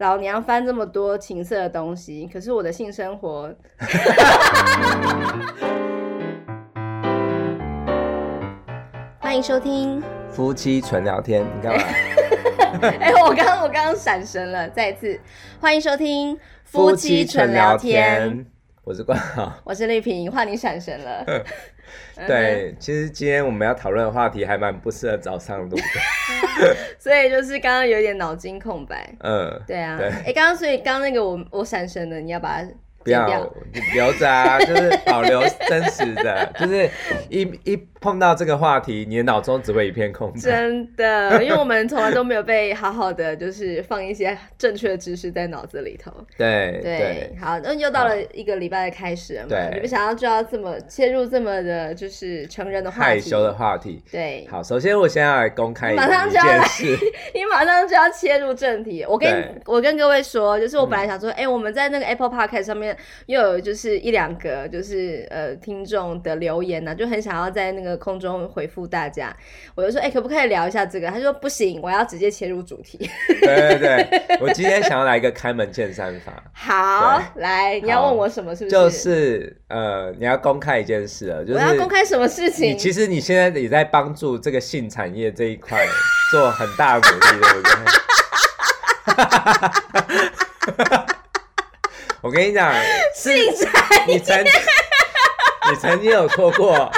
老娘翻这么多情色的东西，可是我的性生活。欢迎收听夫妻纯聊天，你干嘛？哎、欸，我刚我刚刚闪神了，再一次欢迎收听夫妻纯聊天。我是冠豪，我是丽萍，换你闪神了。对，其实今天我们要讨论的话题还蛮不适合早上录的，所以就是刚刚有点脑筋空白。嗯，对啊。哎，刚刚、欸、所以刚刚那个我我闪神了，你要把它不要留着啊，就是保留真实的，就是一一。碰到这个话题，你的脑中只会一片空白。真的，因为我们从来都没有被好好的就是放一些正确的知识在脑子里头。对对，好，那又到了一个礼拜的开始了嘛。对，你们想要就要这么切入这么的，就是成人的话题，害羞的话题。对，好，首先我现在要来公开一件事，马上就要来，你马上就要切入正题。我跟我跟各位说，就是我本来想说，哎、嗯欸，我们在那个 Apple Podcast 上面又有就是一两个就是呃听众的留言呢、啊，就很想要在那个。空中回复大家，我就说，哎、欸，可不可以聊一下这个？他说不行，我要直接切入主题。对对对，我今天想要来一个开门见山法。好，来，你要问我什么？是不是？就是呃，你要公开一件事了，就是我要公开什么事情？其实你现在也在帮助这个性产业这一块做很大的努力，对不对？我跟你讲，性产业，你曾你曾经有说过。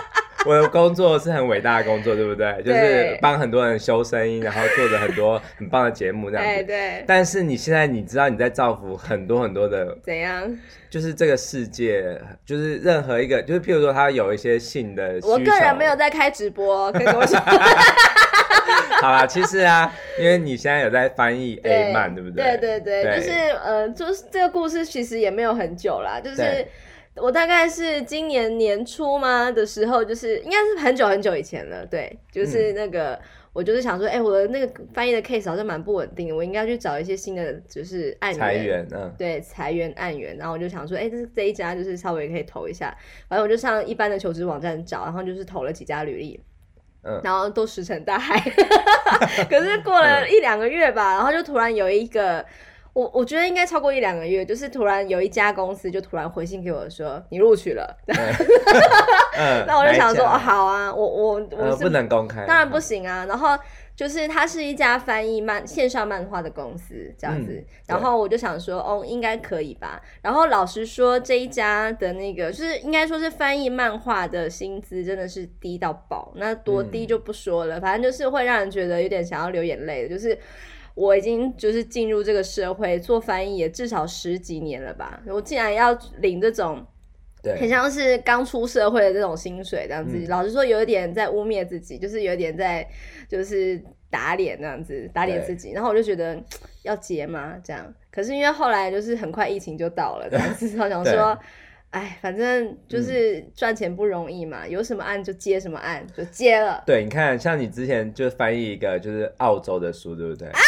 我的工作是很伟大的工作，对不对？就是帮很多人修声音，然后做着很多很棒的节目这样子。对对。但是你现在你知道你在造福很多很多的怎样？就是这个世界，就是任何一个，就是譬如说他有一些性的。我个人没有在开直播，可以跟我说。好啦，其实啊，因为你现在有在翻译 A 漫，对不对？对对对，对就是呃，就是这个故事其实也没有很久啦，就是。我大概是今年年初嘛的时候，就是应该是很久很久以前了，对，就是那个、嗯、我就是想说，哎、欸，我的那个翻译的 case 好像蛮不稳定的，我应该去找一些新的，就是案源，裁员，嗯，对，裁员案源，然后我就想说，哎、欸，这是这一家就是稍微可以投一下，反正我就上一般的求职网站找，然后就是投了几家履历，嗯，然后都石沉大海，可是过了一两个月吧，然后就突然有一个。我我觉得应该超过一两个月，就是突然有一家公司就突然回信给我说，你录取了 那我就想说、哦、好啊，我我我不能公开，当然不行啊。然后就是它是一家翻译漫线上漫画的公司这样子，嗯、然后我就想说哦，应该可以吧。然后老实说，这一家的那个就是应该说是翻译漫画的薪资真的是低到爆，那多低就不说了，嗯、反正就是会让人觉得有点想要流眼泪的，就是。我已经就是进入这个社会做翻译也至少十几年了吧，我竟然要领这种，对，很像是刚出社会的这种薪水这样子。嗯、老实说，有一点在污蔑自己，就是有一点在就是打脸这样子，打脸自己。然后我就觉得要结吗？这样，可是因为后来就是很快疫情就到了，这样子，我想说。哎，反正就是赚钱不容易嘛，嗯、有什么案就接什么案，就接了。对，你看，像你之前就翻译一个就是澳洲的书，对不对？啊！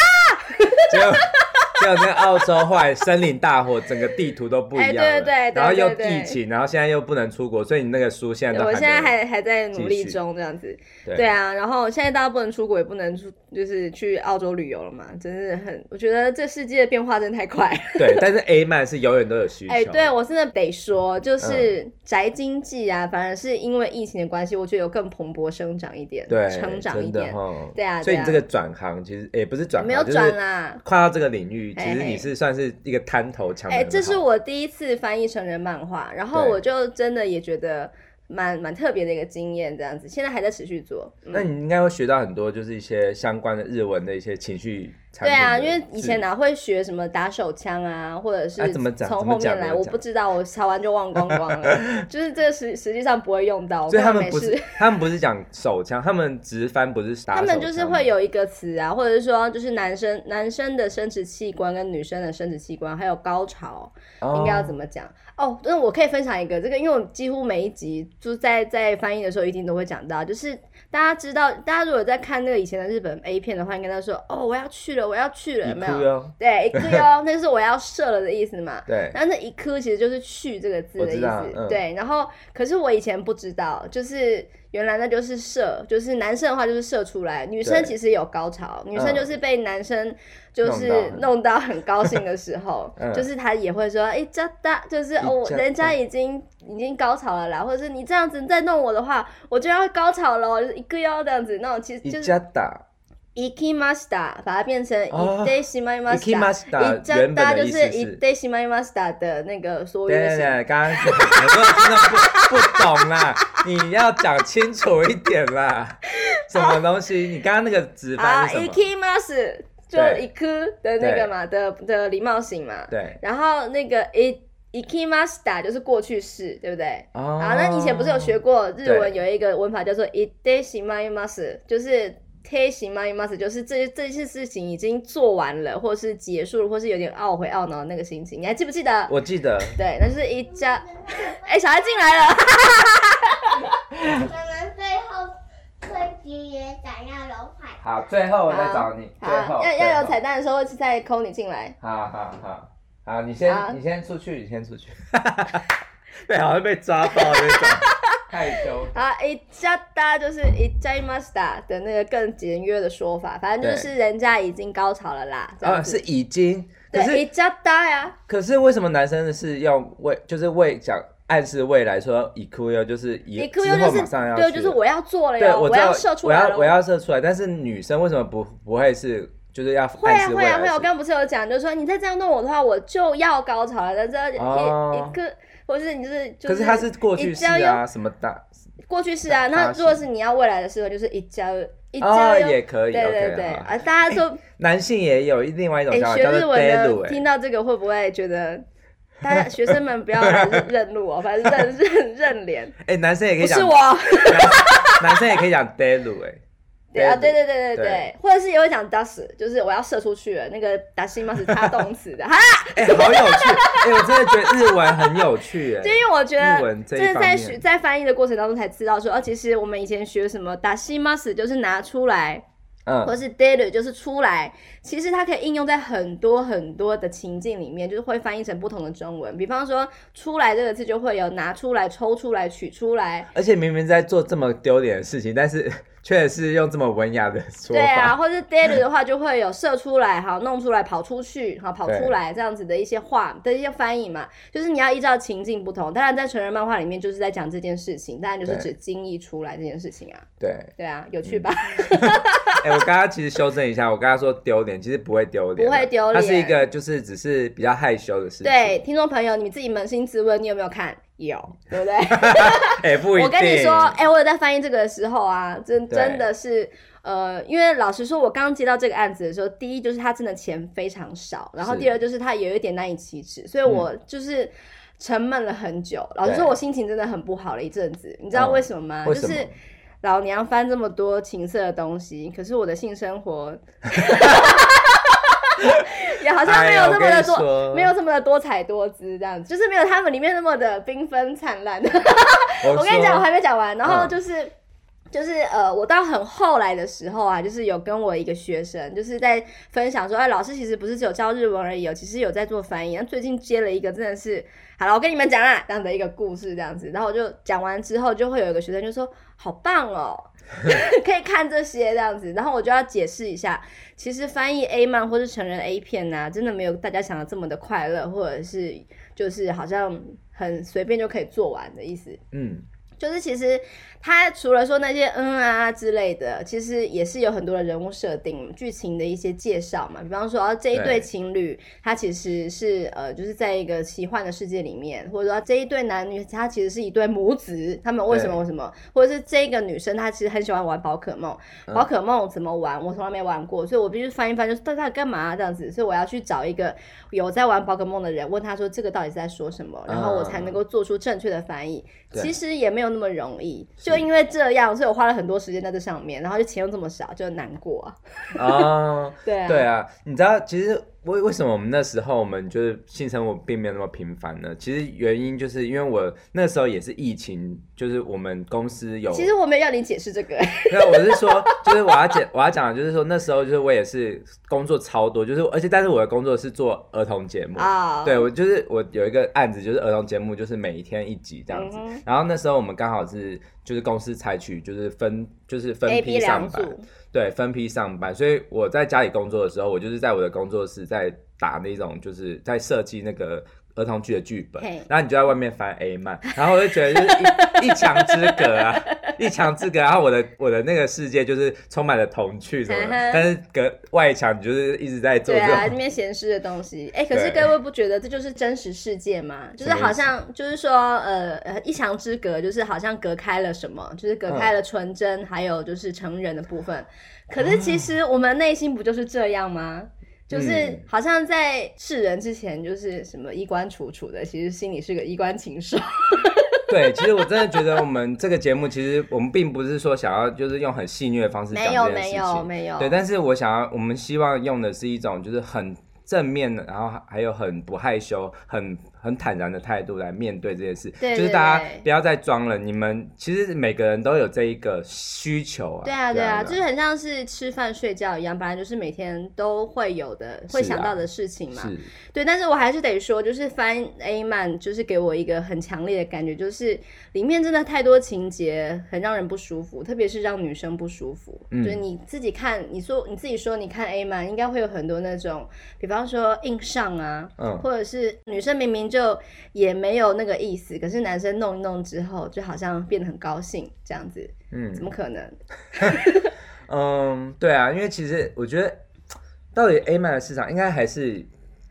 像那澳洲后来森林大火，整个地图都不一样对，对，然后又疫情，然后现在又不能出国，所以你那个书现在都……我现在还还在努力中，这样子。对，对啊，然后现在大家不能出国，也不能出，就是去澳洲旅游了嘛，真是很……我觉得这世界的变化真的太快。对，但是 A 漫是永远都有需求。哎、欸，对我真的得说，就是宅经济啊，反而是因为疫情的关系，我觉得有更蓬勃生长一点，对，成长一点。对啊，所以你这个转行其实也不是转行，没有转啦，跨到这个领域，其实你是算。是一个滩头强。哎、欸，这是我第一次翻译成人漫画，然后我就真的也觉得蛮蛮特别的一个经验，这样子，现在还在持续做。嗯、那你应该会学到很多，就是一些相关的日文的一些情绪。对啊，因为以前哪会学什么打手枪啊，或者是从后面来，我不知道，我查完就忘光光了。就是这个实实际上不会用到，所以他们不是他们不是讲手枪，他们直翻不是打手枪。他们就是会有一个词啊，或者是说就是男生男生的生殖器官跟女生的生殖器官还有高潮应该要怎么讲哦？那我可以分享一个这个，因为我几乎每一集就在在翻译的时候一定都会讲到，就是大家知道，大家如果在看那个以前的日本 A 片的话，应该都说哦，我要去了。我要去了，有没有？对，一颗哟，那就是我要射了的意思嘛。对。然后那一颗其实就是去这个字的意思。嗯、对。然后，可是我以前不知道，就是原来那就是射，就是男生的话就是射出来，女生其实有高潮，女生就是被男生就是弄到。很高兴的时候，嗯、就是她也会说，哎、欸，这大就是哦，人家已经已经高潮了啦，或者是你这样子再弄我的话，我就要高潮了，就一个要这样子，弄其实就是。行 きました，把它变成行ってしまいました。行っちゃった就是行ってしまいました的那个缩约型。对对对，刚刚很多人听到不不懂啦，你要讲清楚一点啦。什么东西？你刚刚那个直翻是什么？行きます就行く的那个嘛的的礼貌型嘛。对。然后那个行きました就是过去式，对不对？哦。啊，那你以前不是有学过日文有一个文法叫做行ってしまいます，就是。 推行吗？吗？就是这这些事情已经做完了，或是结束了，或是有点懊悔懊恼的那个心情，你还记不记得？我记得。对，那就是一家。哎、欸，小孩进来了。我们最后这局也想要有彩。好，最后我再找你。最后要要有彩蛋的时候，会再抠你进来。好好好，好，你先好你先出去，你先出去。对，好像被抓到那种。害羞啊！いっちゃった就是いっちゃいました的那个更简约的说法，反正就是人家已经高潮了啦。啊，是已经，对，いっちゃった呀。可是为什么男生是要为，就是为讲暗示未来说いくよ，就是以之后马上要，对，就是我要做了呀，我要射出来了，我要我要射出来。但是女生为什么不不会是，就是要会啊会啊会啊！我刚刚不是有讲，就是说你再这样弄我的话，我就要高潮了。但是一一个。 或是你就是，就是，可是它是过去式啊，什么大过去式啊？那如果是你要未来的时候，就是一交一交也可以，对对对啊！大家说男性也有另外一种叫法，学日文的听到这个会不会觉得，大家学生们不要 认路哦，反正认认认脸。哎，男生也可以讲，不是我，男生也可以讲 delu 哎。对啊，对对对对对，或者是也会讲 das，就是我要射出去了，那个 dasimasu 是他动词的，哈，哎、欸，好有趣，哎、欸，我真的觉得日文很有趣，哎，就因为我觉得，就是在学在翻译的过程当中才知道说，哦，其实我们以前学什么 dasimasu 就是拿出来。嗯，或是 daily 就是出来，其实它可以应用在很多很多的情境里面，就是会翻译成不同的中文。比方说，出来这个字就会有拿出来、抽出来、取出来。而且明明在做这么丢脸的事情，但是却是用这么文雅的说法。对啊，或是 daily 的话，就会有射出来、好弄出来、跑出去、好跑出来这样子的一些话的一些翻译嘛。就是你要依照情境不同。当然，在成人漫画里面就是在讲这件事情，当然就是指精液出来这件事情啊。对，对啊，有趣吧？嗯我刚刚其实修正一下，我刚刚说丢脸，其实不会丢脸，不会丢脸，它是一个就是只是比较害羞的事情。对，听众朋友，你自己扪心自问，你有没有看？有，对不对？哎、欸，不一定。我跟你说，哎、欸，我有在翻译这个的时候啊，真真的是，呃，因为老实说，我刚接到这个案子的时候，第一就是他真的钱非常少，然后第二就是他有一点难以启齿，所以我就是沉闷了很久。嗯、老实说，我心情真的很不好了一阵子，你知道为什么吗？嗯、就是。老娘翻这么多情色的东西，可是我的性生活 也好像没有这么的多，没有这么的多彩多姿，这样子就是没有他们里面那么的缤纷灿烂。我跟你讲，我还没讲完，然后就是。嗯就是呃，我到很后来的时候啊，就是有跟我一个学生，就是在分享说，哎，老师其实不是只有教日文而已，其实有在做翻译。最近接了一个，真的是，好了，我跟你们讲啦，这样的一个故事，这样子。然后我就讲完之后，就会有一个学生就说，好棒哦，可以看这些这样子。然后我就要解释一下，其实翻译 A 漫或是成人 A 片呐、啊，真的没有大家想的这么的快乐，或者是就是好像很随便就可以做完的意思。嗯。就是其实他除了说那些嗯啊之类的，其实也是有很多的人物设定、剧情的一些介绍嘛。比方说，这一对情侣，他其实是呃，就是在一个奇幻的世界里面，或者说这一对男女，他其实是一对母子，他们为什么为什么？或者是这个女生，她其实很喜欢玩宝可梦，宝可梦怎么玩？我从来没玩过，所以我必须翻一翻，就是到底干嘛这样子？所以我要去找一个有在玩宝可梦的人，问他说这个到底是在说什么，然后我才能够做出正确的翻译。其实也没有。没有那么容易，就因为这样，所以我花了很多时间在这上面，然后就钱又这么少，就难过啊。哦，对啊，对啊，你知道，其实为为什么我们那时候我们就是性生活并没有那么频繁呢？其实原因就是因为我那时候也是疫情，就是我们公司有。其实我没有要你解释这个。没有，我是说，就是我要讲我要讲的就是说那时候就是我也是工作超多，就是而且但是我的工作是做儿童节目啊。Oh. 对，我就是我有一个案子就是儿童节目，就是每一天一集这样子。Mm -hmm. 然后那时候我们刚好是就是公司采取就是分就是分批上班。对，分批上班，所以我在家里工作的时候，我就是在我的工作室在打那种，就是在设计那个儿童剧的剧本。然后你就在外面翻 A 漫，然后我就觉得就是一一墙之隔啊，一墙之隔。然后我的我的那个世界就是充满了童趣什么的，但是隔外墙你就是一直在做啊，那边闲事的东西。哎，可是各位不觉得这就是真实世界吗？就是好像就是说，呃呃，一墙之隔，就是好像隔开了什么，就是隔开了纯真，嗯、还有就是成人的部分。可是其实我们内心不就是这样吗？嗯、就是好像在世人之前就是什么衣冠楚楚的，其实心里是个衣冠禽兽。对，其实我真的觉得我们这个节目，其实我们并不是说想要就是用很戏谑的方式讲这件事情，没有没有没有。对，但是我想要，我们希望用的是一种就是很正面的，然后还有很不害羞，很。很坦然的态度来面对这件事，对就是大家不要再装了。你们其实每个人都有这一个需求啊。对啊，对啊，就是很像是吃饭睡觉一样，本来就是每天都会有的、会想到的事情嘛。对，但是我还是得说，就是翻 A 漫，就是给我一个很强烈的感觉，就是里面真的太多情节很让人不舒服，特别是让女生不舒服。嗯。就是你自己看，你说你自己说，你看 A 漫应该会有很多那种，比方说硬上啊，嗯，或者是女生明明就。就也没有那个意思，可是男生弄一弄之后，就好像变得很高兴这样子。嗯，怎么可能？嗯，对啊，因为其实我觉得，到底 A 漫的市场应该还是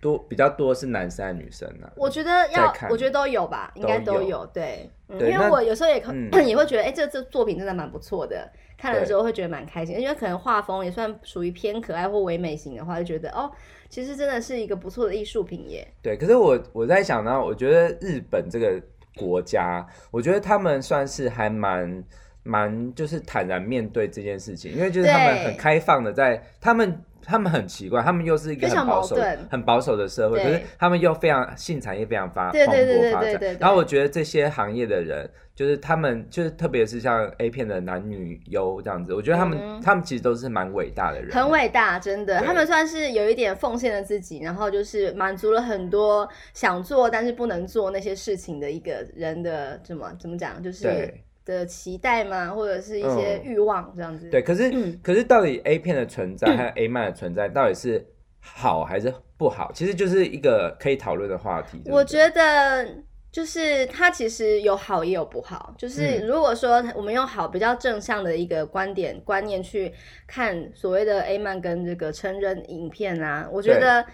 多比较多是男生还是女生呢？我觉得要，我觉得都有吧，应该都有。对，嗯、对，因为我有时候也可、嗯、也会觉得，哎、欸，这这作品真的蛮不错的。看了之后会觉得蛮开心，因为可能画风也算属于偏可爱或唯美型的话，就觉得哦，其实真的是一个不错的艺术品耶。对，可是我我在想呢，我觉得日本这个国家，我觉得他们算是还蛮蛮就是坦然面对这件事情，因为就是他们很开放的在他们。他们很奇怪，他们又是一个很保守、很保守的社会，可是他们又非常性产业非常发蓬勃发展。然后我觉得这些行业的人，就是他们，就是特别是像 A 片的男女优这样子，我觉得他们、嗯、他们其实都是蛮伟大的人，很伟大，真的。他们算是有一点奉献了自己，然后就是满足了很多想做但是不能做那些事情的一个人的怎么怎么讲，就是。的期待吗？或者是一些欲望这样子？嗯、对，可是、嗯、可是到底 A 片的存在 还有 A 漫的存在，到底是好还是不好？其实就是一个可以讨论的话题。我觉得就是它其实有好也有不好。就是如果说我们用好比较正向的一个观点观念去看所谓的 A 漫跟这个成人影片啊，我觉得。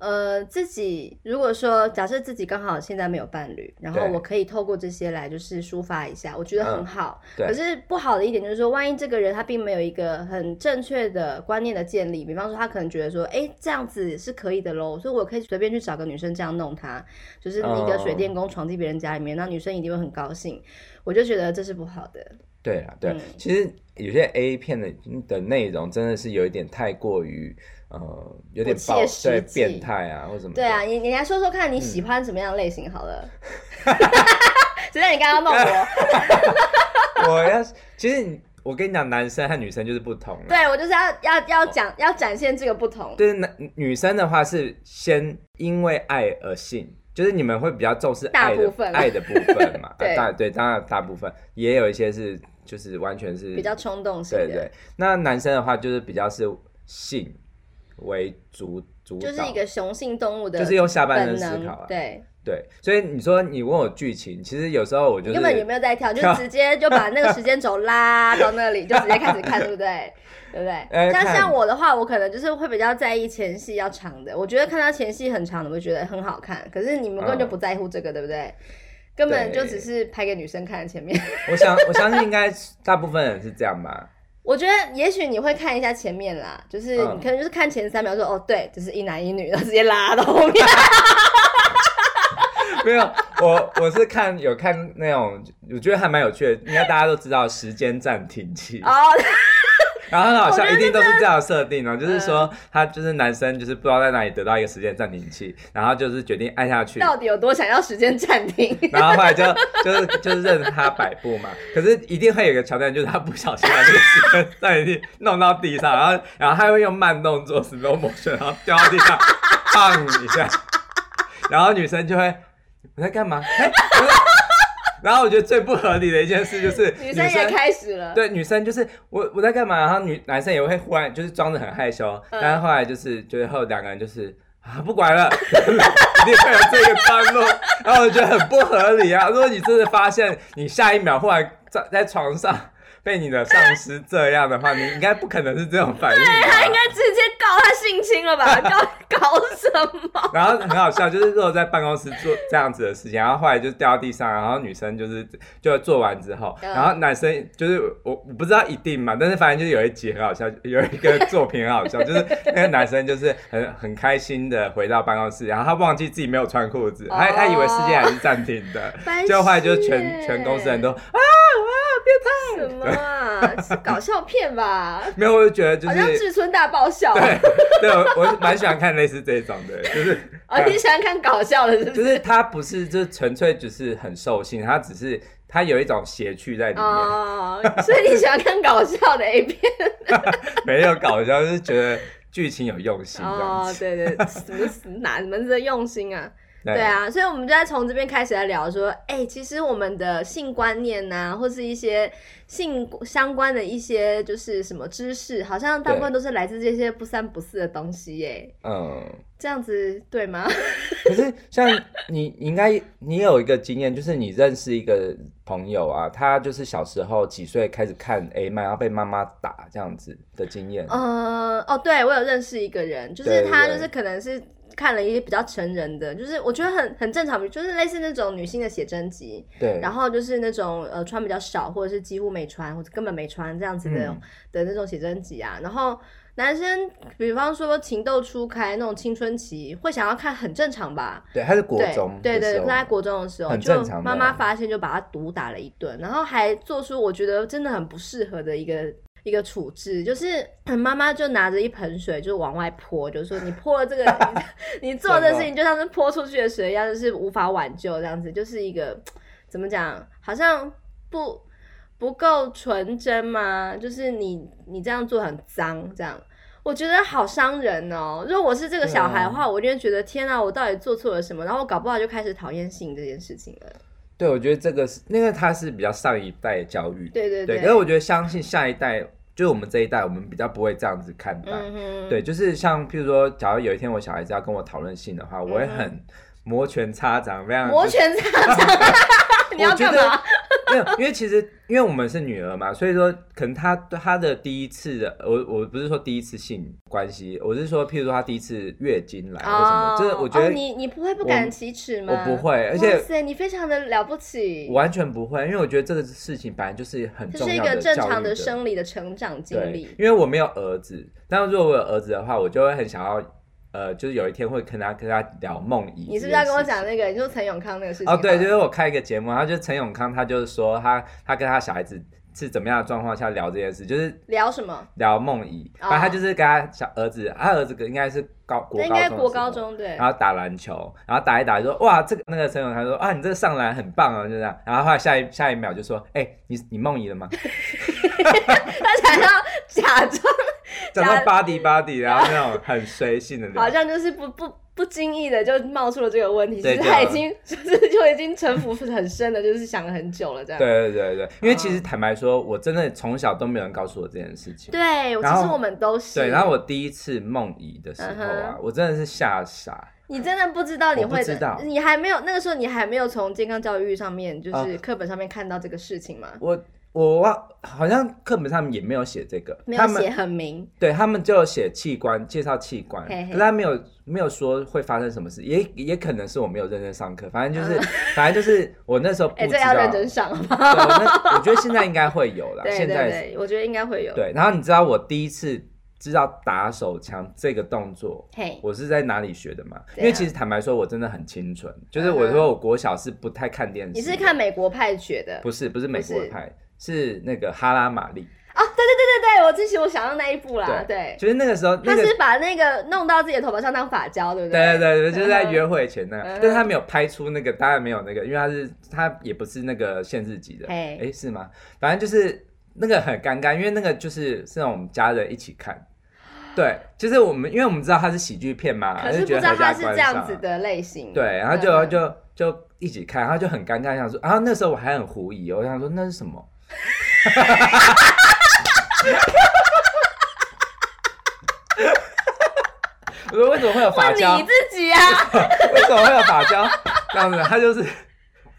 呃，自己如果说假设自己刚好现在没有伴侣，然后我可以透过这些来就是抒发一下，我觉得很好。嗯，可是不好的一点就是说，万一这个人他并没有一个很正确的观念的建立，比方说他可能觉得说，哎，这样子是可以的喽，所以我可以随便去找个女生这样弄他，就是一个水电工闯进别人家里面，那女生一定会很高兴。我就觉得这是不好的。对啊，对，嗯，其实有些 A 片的的内容真的是有一点太过于。呃，有点暴，对，变态啊，或什么？对啊，你你来说说看你喜欢什么样的类型好了。只是你刚刚弄我。我要，其实我跟你讲，男生和女生就是不同。对，我就是要要要讲，要展现这个不同。对，男女生的话是先因为爱而性，就是你们会比较重视爱的爱的部分嘛。对、呃、大对，当然大部分也有一些是就是完全是比较冲动性的。对对，那男生的话就是比较是性。为主主就是一个雄性动物的，就是用下半身思考啊。对对，所以你说你问我剧情，其实有时候我就根本有没有在跳，就直接就把那个时间轴拉 到那里，就直接开始看，对不对？对不对？像像我的话，我可能就是会比较在意前戏要长的，我觉得看到前戏很长的，我会觉得很好看。可是你们根本就不在乎这个，对不对？根本就只是拍给女生看前面。我想我相信应该大部分人是这样吧。我觉得也许你会看一下前面啦，就是你可能就是看前三秒说、嗯、哦，对，就是一男一女，然后直接拉到后面。没有，我我是看有看那种，我觉得还蛮有趣的，应该大家都知道时间暂停器。哦，然后很好笑，一定都是这样设定哦，就是说他就是男生，就是不知道在哪里得到一个时间暂停器，然后就是决定按下去。到底有多想要时间暂停？然后后来就就是就是任他摆布嘛。可是一定会有一个桥段，就是他不小心把这个时间暂停器弄到地上，然后然后他会用慢动作 slow motion，然后掉到地上，砰一下，然后女生就会我在干嘛？欸 然后我觉得最不合理的一件事就是 女生也开始了，对，女生就是我我在干嘛？然后女男生也会忽然就是装的很害羞，嗯、但是后来就是最后两个人就是啊不管了，一定会有这个段落，然后我觉得很不合理啊！如果你真的发现你下一秒忽然在在床上。被你的上司这样的话，你应该不可能是这种反应。对，他应该直接告他性侵了吧？搞搞什么？然后很好笑，就是如果在办公室做这样子的事情，然后后来就掉到地上，然后女生就是就做完之后，然后男生就是我我不知道一定嘛，但是反正就是有一集很好笑，有一个作品很好笑，就是那个男生就是很很开心的回到办公室，然后他忘记自己没有穿裤子，他他以为世界还是暂停的，结果后来就全全公司人都啊哇变 态什么？啊，是搞笑片吧？没有，我就觉得就是好像志村大爆笑。对，对，我我蛮喜欢看类似这种的，就是哦，你喜欢看搞笑的是不是？就是他不是，就是纯粹只是很兽性，他只是他有一种邪趣在里面。哦，所以你喜欢看搞笑的 A 片？没有搞笑，就是觉得剧情有用心。哦，对对，什么哪门子的用心啊？对啊，所以我们就在从这边开始来聊说，哎、欸，其实我们的性观念呐、啊，或是一些性相关的一些就是什么知识，好像大部分都是来自这些不三不四的东西耶。嗯，这样子对吗？可是像你，你应该你有一个经验，就是你认识一个朋友啊，他就是小时候几岁开始看 A 漫，然后被妈妈打这样子的经验。嗯，哦，对，我有认识一个人，就是他就是可能是。看了一些比较成人的，就是我觉得很很正常，就是类似那种女性的写真集，对，然后就是那种呃穿比较少，或者是几乎没穿，或者根本没穿这样子的、嗯、的那种写真集啊。然后男生，比方说情窦初开那种青春期，会想要看，很正常吧？对，他是国中，对对对，他在国中的时候，很正常，就妈妈发现就把他毒打了一顿，然后还做出我觉得真的很不适合的一个。一个处置就是妈妈就拿着一盆水就往外泼，就是说你泼了这个，你，你做的事情就像是泼出去的水一样，就是无法挽救这样子，就是一个怎么讲，好像不不够纯真吗？就是你你这样做很脏，这样我觉得好伤人哦。如果我是这个小孩的话，我就会觉得天啊，我到底做错了什么？然后我搞不好就开始讨厌性这件事情了。对，我觉得这个是，因为他是比较上一代教育，对对对。可是我觉得相信下一代，就是我们这一代，我们比较不会这样子看待。嗯、对，就是像譬如说，假如有一天我小孩子要跟我讨论性的话，我会很摩拳擦掌，非常摩拳擦掌。你要干嘛？没有，因为其实因为我们是女儿嘛，所以说可能她她的第一次的，我我不是说第一次性关系，我是说譬如说她第一次月经来或什么，就是我觉得你你不会不敢启齿吗？我不会，而且哇塞，你非常的了不起，完全不会，因为我觉得这个事情本来就是很重要的，是一个正常的生理的成长经历。因为我没有儿子，但如果我有儿子的话，我就会很想要。呃，就是有一天会跟他跟他聊梦遗。你是不是要跟我讲那个？你说陈永康那个事情？哦，对，就是我开一个节目，然后就陈永康，他就是说他他跟他小孩子是怎么样的状况下聊这件事，就是聊什么？聊梦遗。反正他就是跟他小儿子，他儿子应该是高国高中，应该国高中对。然后打篮球，然后打一打就说哇，这个那个陈永康说啊，你这个上篮很棒啊，就这样。然后后来下一下一秒就说，哎、欸，你你梦遗了吗？他想要假装。讲到巴迪巴迪，然后那种很随性的，好像就是不不不经意的就冒出了这个问题，其实他已经 就是就已经城府很深的，就是想了很久了这样。对对对对，因为其实坦白说，我真的从小都没有人告诉我这件事情。对，其实我们都是。对，然后我第一次梦遗的时候啊，我真的是吓傻。你真的不知道你会，知道你还没有那个时候，你还没有从健康教育上面，就是课本上面看到这个事情吗？我。我忘，好像课本上面也没有写这个，没有写很明。对，他们就写器官，介绍器官，嘿嘿，可是他没有没有说会发生什么事，也也可能是我没有认真上课，反正就是，嗯、反正就是我那时候不知道。哎、欸，这要认真上吗？我我觉得现在应该会有了，现在对，我觉得应该会有。对，然后你知道我第一次知道打手枪这个动作，嘿我是在哪里学的吗？因为其实坦白说，我真的很清纯，就是我说我国小是不太看电视，你是看美国派学的？不是，不是美国派。是那个哈拉玛丽哦，对对对对对，我之前我想到那一部啦，对，就是那个时候，他是把那个弄到自己的头发上当发胶，对不对？对对对，就是在约会前那个，但是他没有拍出那个，当然没有那个，因为他是他也不是那个限制级的，哎，是吗？反正就是那个很尴尬，因为那个就是是让我们家人一起看。对，就是我们，因为我们知道它是喜剧片嘛，可是不知道它是这样子的类型。对，然后就就就一起看，然后就很尴尬，想说，然后那时候我还很狐疑，我想说那是什么？我说为什么会有发胶？你自己啊？为什么会有发 胶？这样子，他就是，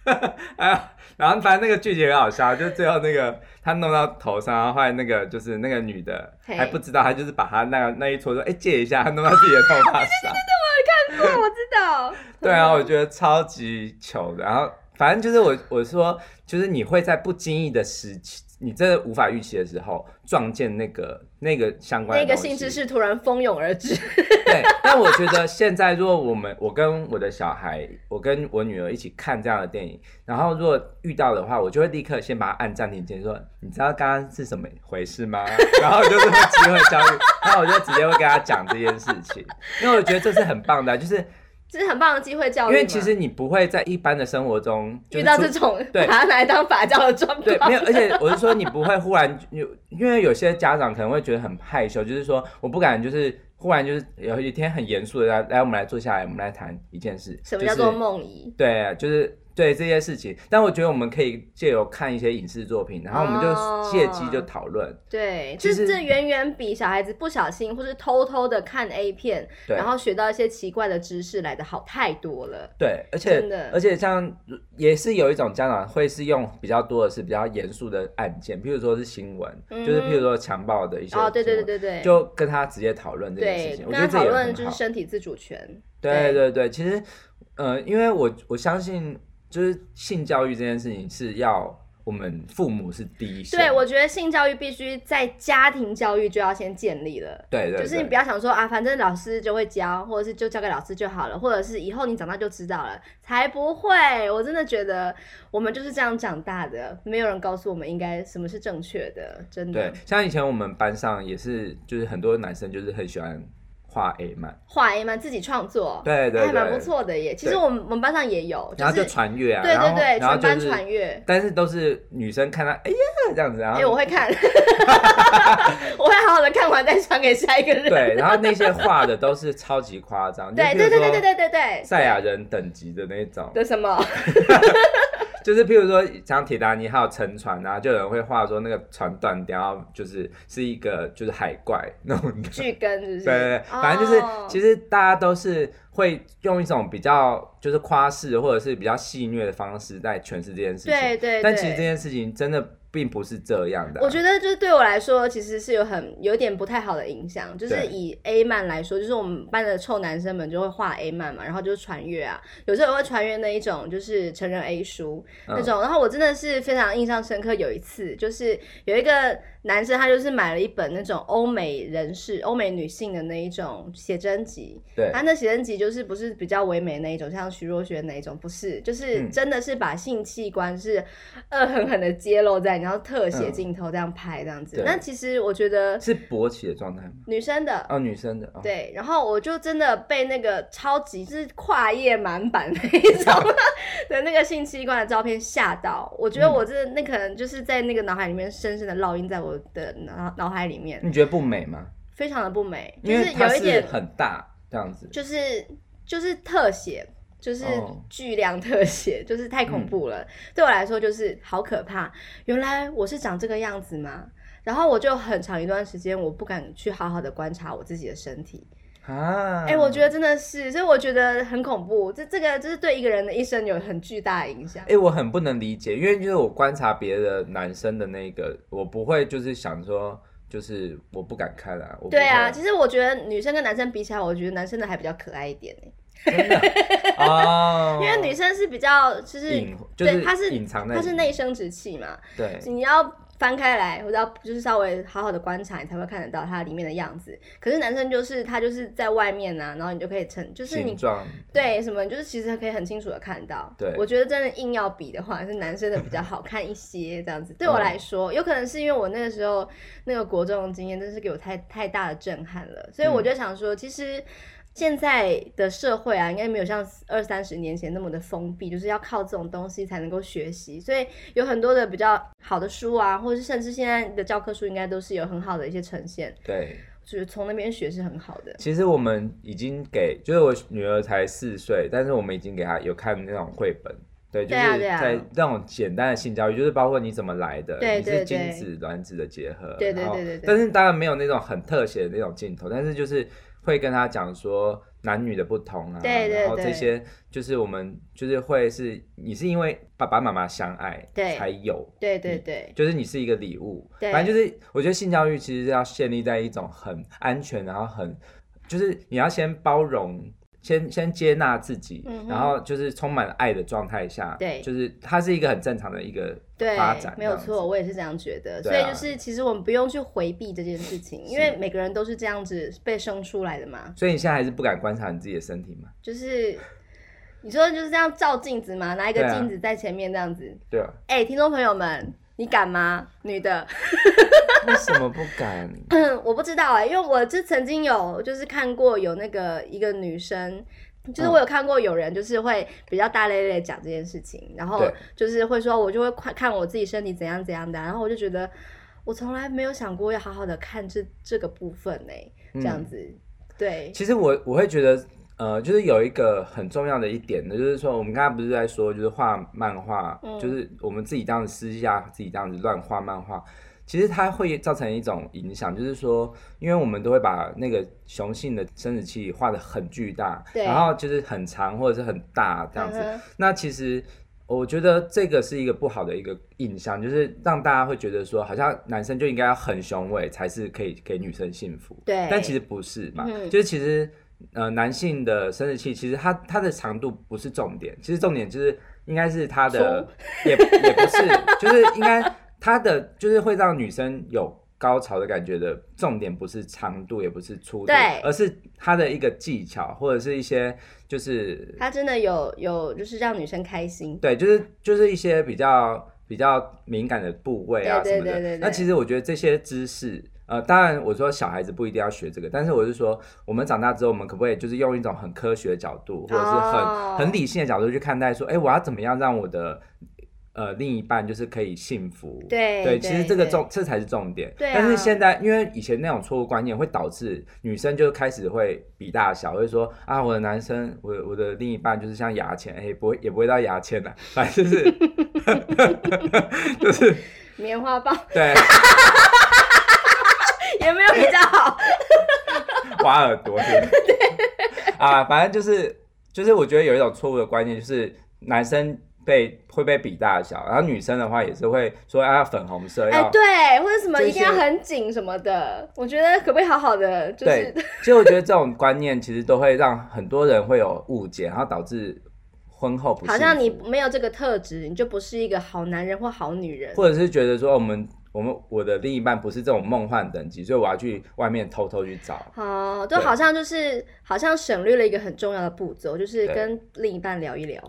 哎呀。然后反正那个剧情很好笑，就是最后那个他弄到头上，然后后来那个就是那个女的还不知道，他就是把他那个那一撮说，哎，借一下，他弄到自己的头发上。对对对，我有看过，我知道。对啊，我觉得超级糗的。然后反正就是我我说，就是你会在不经意的时期。你真的无法预期的时候撞见那个那个相关的那个性知识突然蜂拥而至。对，但我觉得现在如果我们我跟我的小孩，我跟我女儿一起看这样的电影，然后如果遇到的话，我就会立刻先把它按暂停键，说你知道刚刚是什么回事吗？然后就是机会教育，然后我就直接会跟他讲这件事情，因为我觉得这是很棒的，就是。这是很棒的机会教育，因为其实你不会在一般的生活中遇到这种把它拿来当法教的状况。对，没有，而且我是说你不会忽然有，因为有些家长可能会觉得很害羞，就是说我不敢，就是忽然就是有一天很严肃的来来，我们来坐下来，我们来谈一件事。什么叫做梦遗？对，就是。对这些事情，但我觉得我们可以借由看一些影视作品，然后我们就借机就讨论。哦、对，其实这远远比小孩子不小心或是偷偷的看 A 片，然后学到一些奇怪的知识来的好太多了。对，而且真的，而且像也是有一种家长会是用比较多的是比较严肃的案件，譬如说是新闻，嗯、就是譬如说强暴的一些。哦，对对对对对，就跟他直接讨论这件事情。跟他讨论就是身体自主权。对对对，其实，呃，因为我我相信。就是性教育这件事情是要我们父母是第一。对，我觉得性教育必须在家庭教育就要先建立了。对，对对，就是你不要想说啊，反正老师就会教，或者是就交给老师就好了，或者是以后你长大就知道了，才不会。我真的觉得我们就是这样长大的，没有人告诉我们应该什么是正确的，真的。对，像以前我们班上也是，就是很多男生就是很喜欢。画 A 漫，画 A 漫自己创作，对对，还蛮不错的耶。其实我们我们班上也有，然后就传阅啊，对对对，全班传阅。但是都是女生看到，哎呀这样子，然后哎我会看，我会好好的看完再传给下一个人。对，然后那些画的都是超级夸张，对对对对对对对对，赛亚人等级的那种。的什么？就是譬如说像铁达尼号沉船啊，就有人会画说那个船断掉，就是是一个就是海怪那种巨根，是不是？对对对，反正就是、oh. 其实大家都是会用一种比较就是夸饰或者是比较戏谑的方式在诠释这件事情。对，对对。但其实这件事情真的。并不是这样的、啊，我觉得就是对我来说，其实是有很有点不太好的影响。就是以 A 漫来说，就是我们班的臭男生们就会画 A 漫嘛，然后就是传阅啊，有时候也会传阅那一种就是成人 A 书那种。嗯、然后我真的是非常印象深刻，有一次就是有一个。男生他就是买了一本那种欧美人士、欧美女性的那一种写真集，对，他那写真集就是不是比较唯美那一种，像徐若瑄那一种，不是，就是真的是把性器官是 恶狠狠的揭露在，然后特写镜头这样拍这样子。那、嗯、其实我觉得是勃起的状态吗？女生的哦，女生的。哦、对，然后我就真的被那个超级就是跨页满版那一种 的那个性器官的照片吓到，我觉得我这那可能就是在那个脑海里面深深的烙印在我的脑脑海里面，你觉得不美吗？非常的不美，就是有一点很大这样子，就是就是特写，就是巨量特写，就是太恐怖了。对我来说就是好可怕。原来我是长这个样子吗？然后我就很长一段时间我不敢去好好的观察我自己的身体啊。哎，我觉得真的是，所以我觉得很恐怖。这这个就是对一个人的一生有很巨大的影响。哎，我很不能理解，因为就是我观察别的男生的那个，我不会就是想说，就是我不敢看啊。对啊，其实我觉得女生跟男生比起来，我觉得男生的还比较可爱一点呢。真的哦，因为女生是比较就是，就是对，它是隐藏的，它是内生殖器嘛。对，你要。翻开来，或者要就是稍微好好的观察，你才会看得到它里面的样子。可是男生就是他就是在外面啊，然后你就可以成就是你对什么，就是其实可以很清楚的看到。对，我觉得真的硬要比的话，是男生的比较好看一些，这样子。对我来说，有可能是因为我那个时候那个国中的经验，真是给我太太大的震撼了，所以我就想说，其实。现在的社会啊，应该没有像二三十年前那么的封闭，就是要靠这种东西才能够学习。所以有很多的比较好的书啊，或者是甚至现在的教科书，应该都是有很好的一些呈现。对，就是从那边学是很好的。其实我们已经给，就是我女儿才四岁，但是我们已经给她有看那种绘本。对，就是在那种简单的性教育，就是包括你怎么来的，对对对，你是精子卵子的结合，对对对对，对。但是当然没有那种很特写的那种镜头，但是就是。会跟他讲说男女的不同啊，对对对，然后这些就是我们就是会是你是因为爸爸妈妈相爱才有，对对对，就是你是一个礼物，反正就是我觉得性教育其实是要建立在一种很安全，然后很就是你要先包容。先先接纳自己，嗯，然后就是充满爱的状态下，对，就是它是一个很正常的一个发展，没有错，我也是这样觉得。所以就是其实我们不用去回避这件事情，因为每个人都是这样子被生出来的嘛。所以你现在还是不敢观察你自己的身体吗？就是你说就是这样照镜子嘛，拿一个镜子在前面这样子。对啊。哎、欸，听众朋友们。你敢吗？女的？为什么不敢？我不知道哎、欸，因为我就曾经有就是看过有那个一个女生，就是我有看过有人就是会比较大咧咧讲这件事情，然后就是会说，我就会看看我自己身体怎样怎样的，然后我就觉得我从来没有想过要好好的看这这个部分呢、欸，这样子、嗯。对，其实我我会觉得。呃，就是有一个很重要的一点呢，就是说我们刚才不是在说，就是画漫画、嗯，就是我们自己这样子私下自己这样子乱画漫画，其实它会造成一种影响，就是说，因为我们都会把那个雄性的生殖器画的很巨大，然后就是很长或者是很大这样子、嗯。那其实我觉得这个是一个不好的一个印象，就是让大家会觉得说，好像男生就应该要很雄伟才是可以给女生幸福，对，但其实不是嘛，嗯、就是其实。呃，男性的生殖器其实它它的长度不是重点，其实重点就是应该是它的，也也不是，就是应该它的就是会让女生有高潮的感觉的重点不是长度，也不是粗度，而是它的一个技巧或者是一些就是它真的有有就是让女生开心，对，就是就是一些比较比较敏感的部位啊什么的。那其实我觉得这些知识。呃，当然，我说小孩子不一定要学这个，但是我是说，我们长大之后，我们可不可以就是用一种很科学的角度，或者是很、oh. 很理性的角度去看待，说，哎，我要怎么样让我的呃另一半就是可以幸福？对对，其实这个重这才是重点。对。但是现在，因为以前那种错误观念会导致女生就开始会比大小，会说啊，我的男生，我我的另一半就是像牙签，哎，不会也不会到牙签的，反正就是 就是棉花棒。对。也没有比较好，挖耳朵是是？对啊，反正就是就是，我觉得有一种错误的观念，就是男生被会被比大小，然后女生的话也是会说啊粉红色，哎、欸，对，或者什么一定要很紧什么的。我觉得可不可以好好的？就是，对，其实我觉得这种观念其实都会让很多人会有误解，然后导致婚后不幸福。好像你没有这个特质，你就不是一个好男人或好女人，或者是觉得说我们。我们我的另一半不是这种梦幻等级，所以我要去外面偷偷去找。哦，都好像就是好像省略了一个很重要的步骤，就是跟另一半聊一聊。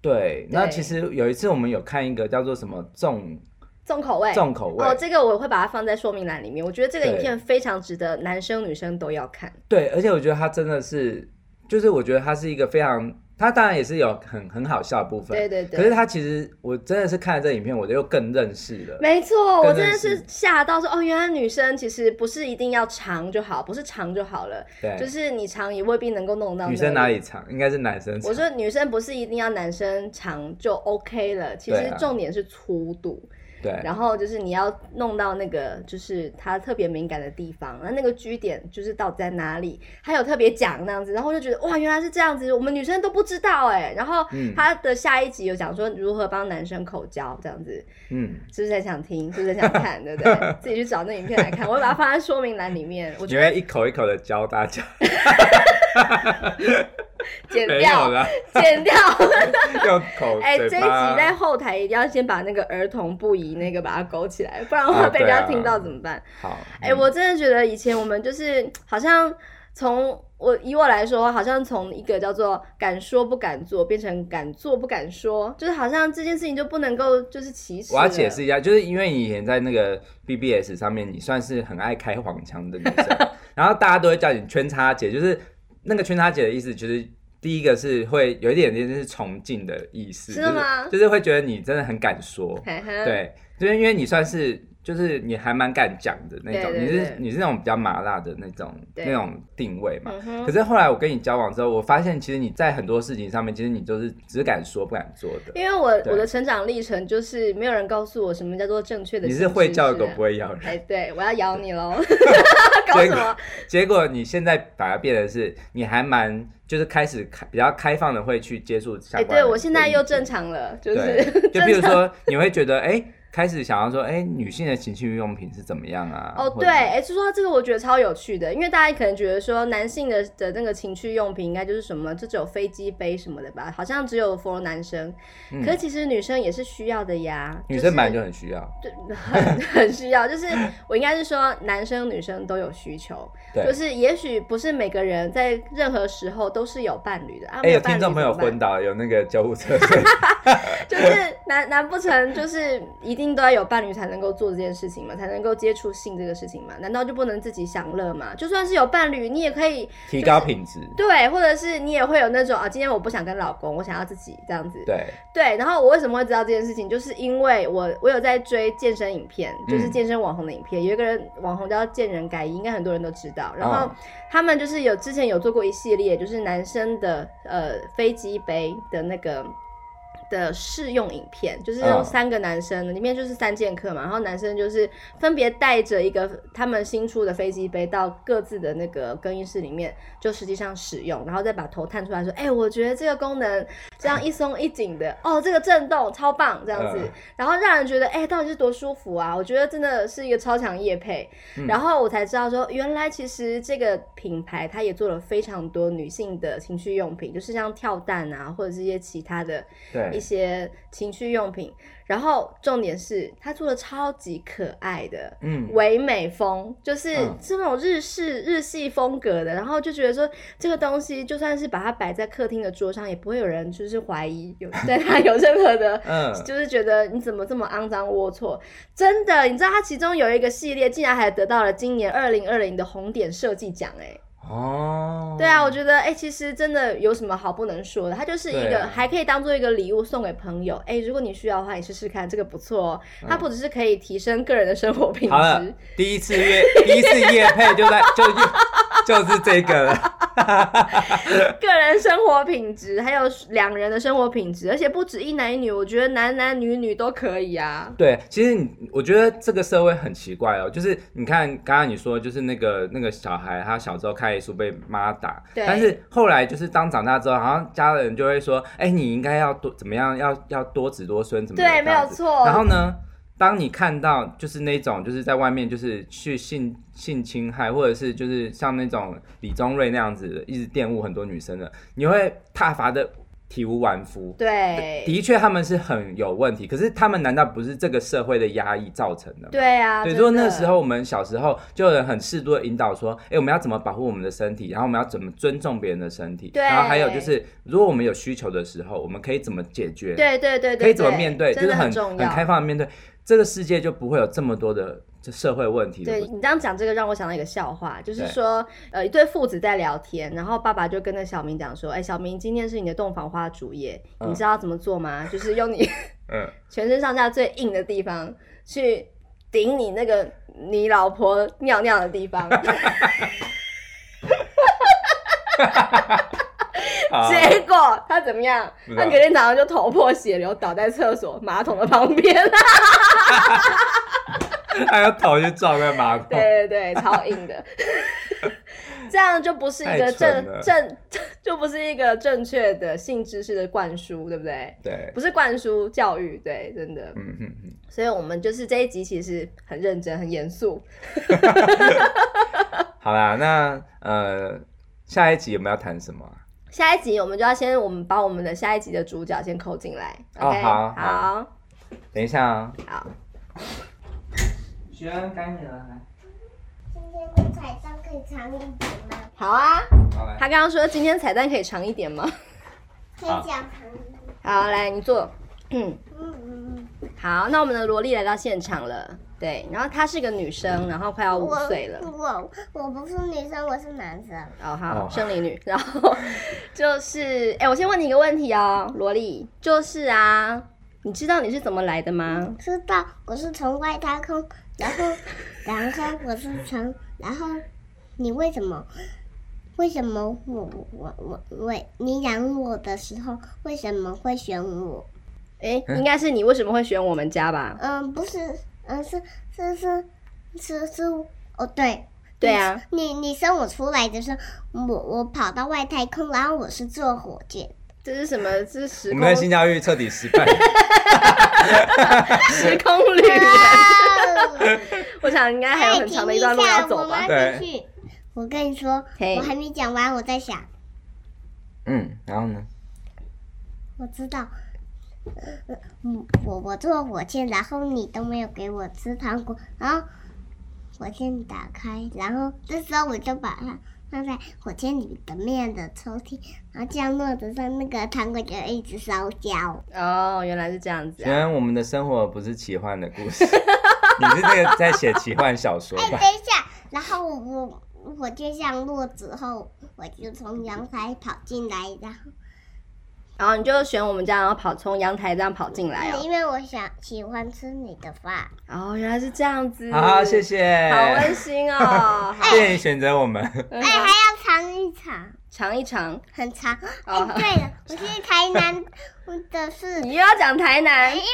对，那其实有一次我们有看一个叫做什么重重口味，重口味哦，这个我会把它放在说明栏里面。我觉得这个影片非常值得男生女生都要看。对，而且我觉得它真的是，就是我觉得它是一个非常。他当然也是有很很好笑的部分，对对对。可是他其实，我真的是看了这个影片，我就又更认识了。没错，我真的是吓到说，哦，原来女生其实不是一定要长就好，不是长就好了。对。就是你长也未必能够弄到。女生哪里长？应该是男生长。我说女生不是一定要男生长就 OK 了，其实重点是粗度。对，然后就是你要弄到那个，就是它特别敏感的地方，那那个居点就是到底在哪里，他有特别讲那样子，然后就觉得哇，原来是这样子，我们女生都不知道哎。然后他的下一集有讲说如何帮男生口交这样子，嗯，是不是很想听？是不是很想看？对不对？自己去找那影片来看，我会把它放在说明栏里面。我觉得一口一口的教大家。剪掉，剪掉。用口 哎，这一集在后台一定要先把那个儿童不宜那个把它勾起来，不然的话被人家听到怎么办？好，哎，我真的觉得以前我们就是好像从。我以我来说，好像从一个叫做敢说不敢做，变成敢做不敢说，就是好像这件事情就不能够就是歧视。我要解释一下，就是因为以前在那个 BBS 上面，你算是很爱开黄腔的女生，然后大家都会叫你圈叉姐，就是那个圈叉姐的意思，就是第一个是会有一点点是崇敬的意思，是吗？就是、就是会觉得你真的很敢说，对，就是因为你算是。就是你还蛮敢讲的那种，对对对，你是你是那种比较麻辣的那种那种定位嘛。嗯、可是后来我跟你交往之后，我发现其实你在很多事情上面，其实你都是只敢说不敢做的。因为我我的成长历程就是没有人告诉我什么叫做正确的。你是会叫的狗不会咬人。哎，对，我要咬你喽！搞什么？结果你现在反而变得是，你还蛮就是开始开比较开放的会去接触相关的。哎，对我现在又正常了，就是就比如说 你会觉得哎。开始想要说，哎、欸，女性的情趣用品是怎么样啊？哦，对，哎，就说这个我觉得超有趣的，因为大家可能觉得说，男性的的那个情趣用品应该就是什么，就只有飞机杯什么的吧，好像只有 for 男生。嗯、可是其实女生也是需要的呀。女生本来就很需要。对，很 很需要。就是我应该是说，男生女生都有需求。对。就是也许不是每个人在任何时候都是有伴侣的啊。哎，有听众朋友昏倒，有那个救护车。就是难 难不成就是一。一定都要有伴侣才能够做这件事情嘛，才能够接触性这个事情嘛？难道就不能自己享乐吗？就算是有伴侣，你也可以、就是、提高品质。对，或者是你也会有那种啊，今天我不想跟老公，我想要自己这样子。对对。然后我为什么会知道这件事情？就是因为我我有在追健身影片，就是健身网红的影片。嗯、有一个人网红叫健人改衣，应该很多人都知道。然后他们就是有之前有做过一系列，就是男生的呃飞机杯的那个。的试用影片，就是用三个男生，里面就是三剑客嘛，然后男生就是分别带着一个他们新出的飞机杯到各自的那个更衣室里面，就实际上使用，然后再把头探出来说，哎、欸，我觉得这个功能这样一松一紧的，哦，这个震动超棒，这样子，然后让人觉得，哎、欸，到底是多舒服啊？我觉得真的是一个超强夜配，然后我才知道说，原来其实这个品牌它也做了非常多女性的情趣用品，就是像跳蛋啊，或者是一些其他的，对。一些情趣用品，然后重点是它做的超级可爱的，嗯，唯美风，就是是那种日式、嗯、日系风格的，然后就觉得说这个东西就算是把它摆在客厅的桌上，也不会有人就是怀疑有 对它有任何的，嗯，就是觉得你怎么这么肮脏龌龊？真的，你知道它其中有一个系列，竟然还得到了今年二零二零的红点设计奖，哎。哦，对啊，我觉得哎、欸，其实真的有什么好不能说的？它就是一个，啊、还可以当做一个礼物送给朋友。哎、欸，如果你需要的话，你试试看，这个不错哦。它不只是可以提升个人的生活品质。第一次约，第一次夜配就在 就就就是这个了。个人生活品质，还有两人的生活品质，而且不止一男一女，我觉得男男女女都可以啊。对，其实你我觉得这个社会很奇怪哦，就是你看刚刚你说，就是那个那个小孩，他小时候开。被妈打，对但是后来就是当长大之后，好像家人就会说：“哎、欸，你应该要多怎么样，要要多子多孙，怎么样？”对，没有错。然后呢，当你看到就是那种就是在外面就是去性性侵害，或者是就是像那种李宗瑞那样子一直玷污很多女生的，你会挞伐的。体无完肤，对，的确他们是很有问题，可是他们难道不是这个社会的压抑造成的吗？对啊，对，如果那时候我们小时候就有人很适度的引导说，哎，我们要怎么保护我们的身体，然后我们要怎么尊重别人的身体，然后还有就是，如果我们有需求的时候，我们可以怎么解决？对对对对，可以怎么面对？就是很很开放的面对，这个世界就不会有这么多的。这社会问题。对，你这样讲这个，让我想到一个笑话，就是说，呃，一对父子在聊天，然后爸爸就跟那小明讲说：“哎，小明，今天是你的洞房花烛夜，你知道怎么做吗？就是用你 嗯全身上下最硬的地方去顶你那个你老婆尿尿的地方。”结果他怎么样？他隔天早上就头破血流，倒在厕所马桶的旁边。还有头就撞在马桶，对对对，超硬的，这样就不是一个正正，就不是一个正确的性知识的灌输，对不对？对，不是灌输教育，对，真的，嗯嗯嗯。所以我们就是这一集其实很认真、很严肃。好啦，那呃，下一集我们要谈什么？下一集我们就要先，我们把我们的下一集的主角先扣进来。哦，好，好。等一下啊。好。徐恩，该你了，来。今天的彩蛋可以长一点吗？好啊。他刚刚说今天彩蛋可以长一点吗？可以讲长一点。好，来你坐。嗯嗯嗯。好，那我们的萝莉来到现场了。对，然后她是个女生，然后快要五岁了。我我，我不是女生，我是男生。哦，好，生理女。然后就是，哎，我先问你一个问题哦，萝莉，就是啊，你知道你是怎么来的吗？知道，我是从外太空，然后，然后我是从，然后你为什么？为什么我我我我你养我的时候为什么会选我？哎，应该是你为什么会选我们家吧？嗯，不是。嗯，是是是是是哦，对对啊，你你生我出来的时候，我我跑到外太空，然后我是坐火箭，这是什么？这是时空？我们的性教育彻底失败，时空旅人。我想应该还有很长的一段路要走吧？对，我跟你说，我还没讲完，我在想，嗯，然后呢？我知道。嗯，我我坐火箭，然后你都没有给我吃糖果，然后火箭打开，然后这时候我就把它放在火箭里的面的抽屉，然后降落的时候，那个糖果就一直烧焦。哦，原来是这样子、啊。原来我们的生活不是奇幻的故事，你是这个在写奇幻小说吧？哎、欸，等一下，然后我火箭降落之后，我就从阳台跑进来，然后。然后你就选我们家，然后跑从阳台这样跑进来哦。因为我想喜欢吃你的饭。哦，原来是这样子。好，好，谢谢。好温馨哦。谢谢你选择我们。哎，还要尝一尝。尝一尝。很长。哦，对了，我是台南的是。你又要讲台南？因为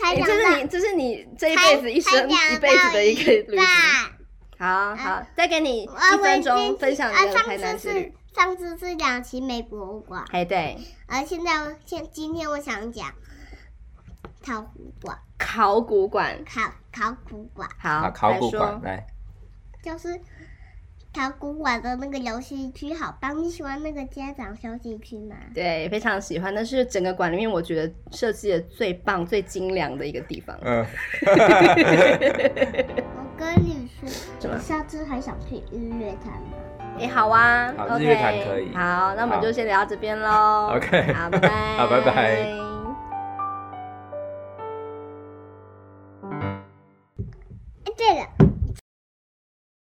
台南。这是你，这是你这一辈子一生一辈子的一个旅行。好好，再给你一分钟分享你的台南之旅。上次是讲奇美博物馆，哎对，而现在现今天我想讲考古馆，考古馆，考考古馆，好，考古馆来，就是考古馆的那个游戏区，好棒！你喜欢那个家长休息区吗？对，非常喜欢，那是整个馆里面我觉得设计的最棒、最精良的一个地方。嗯，我跟你说，什么？你下次还想去日月潭吗？哎，好啊，OK，好，那我们就先聊到这边喽，OK，好，拜，好，拜拜。哎，对了。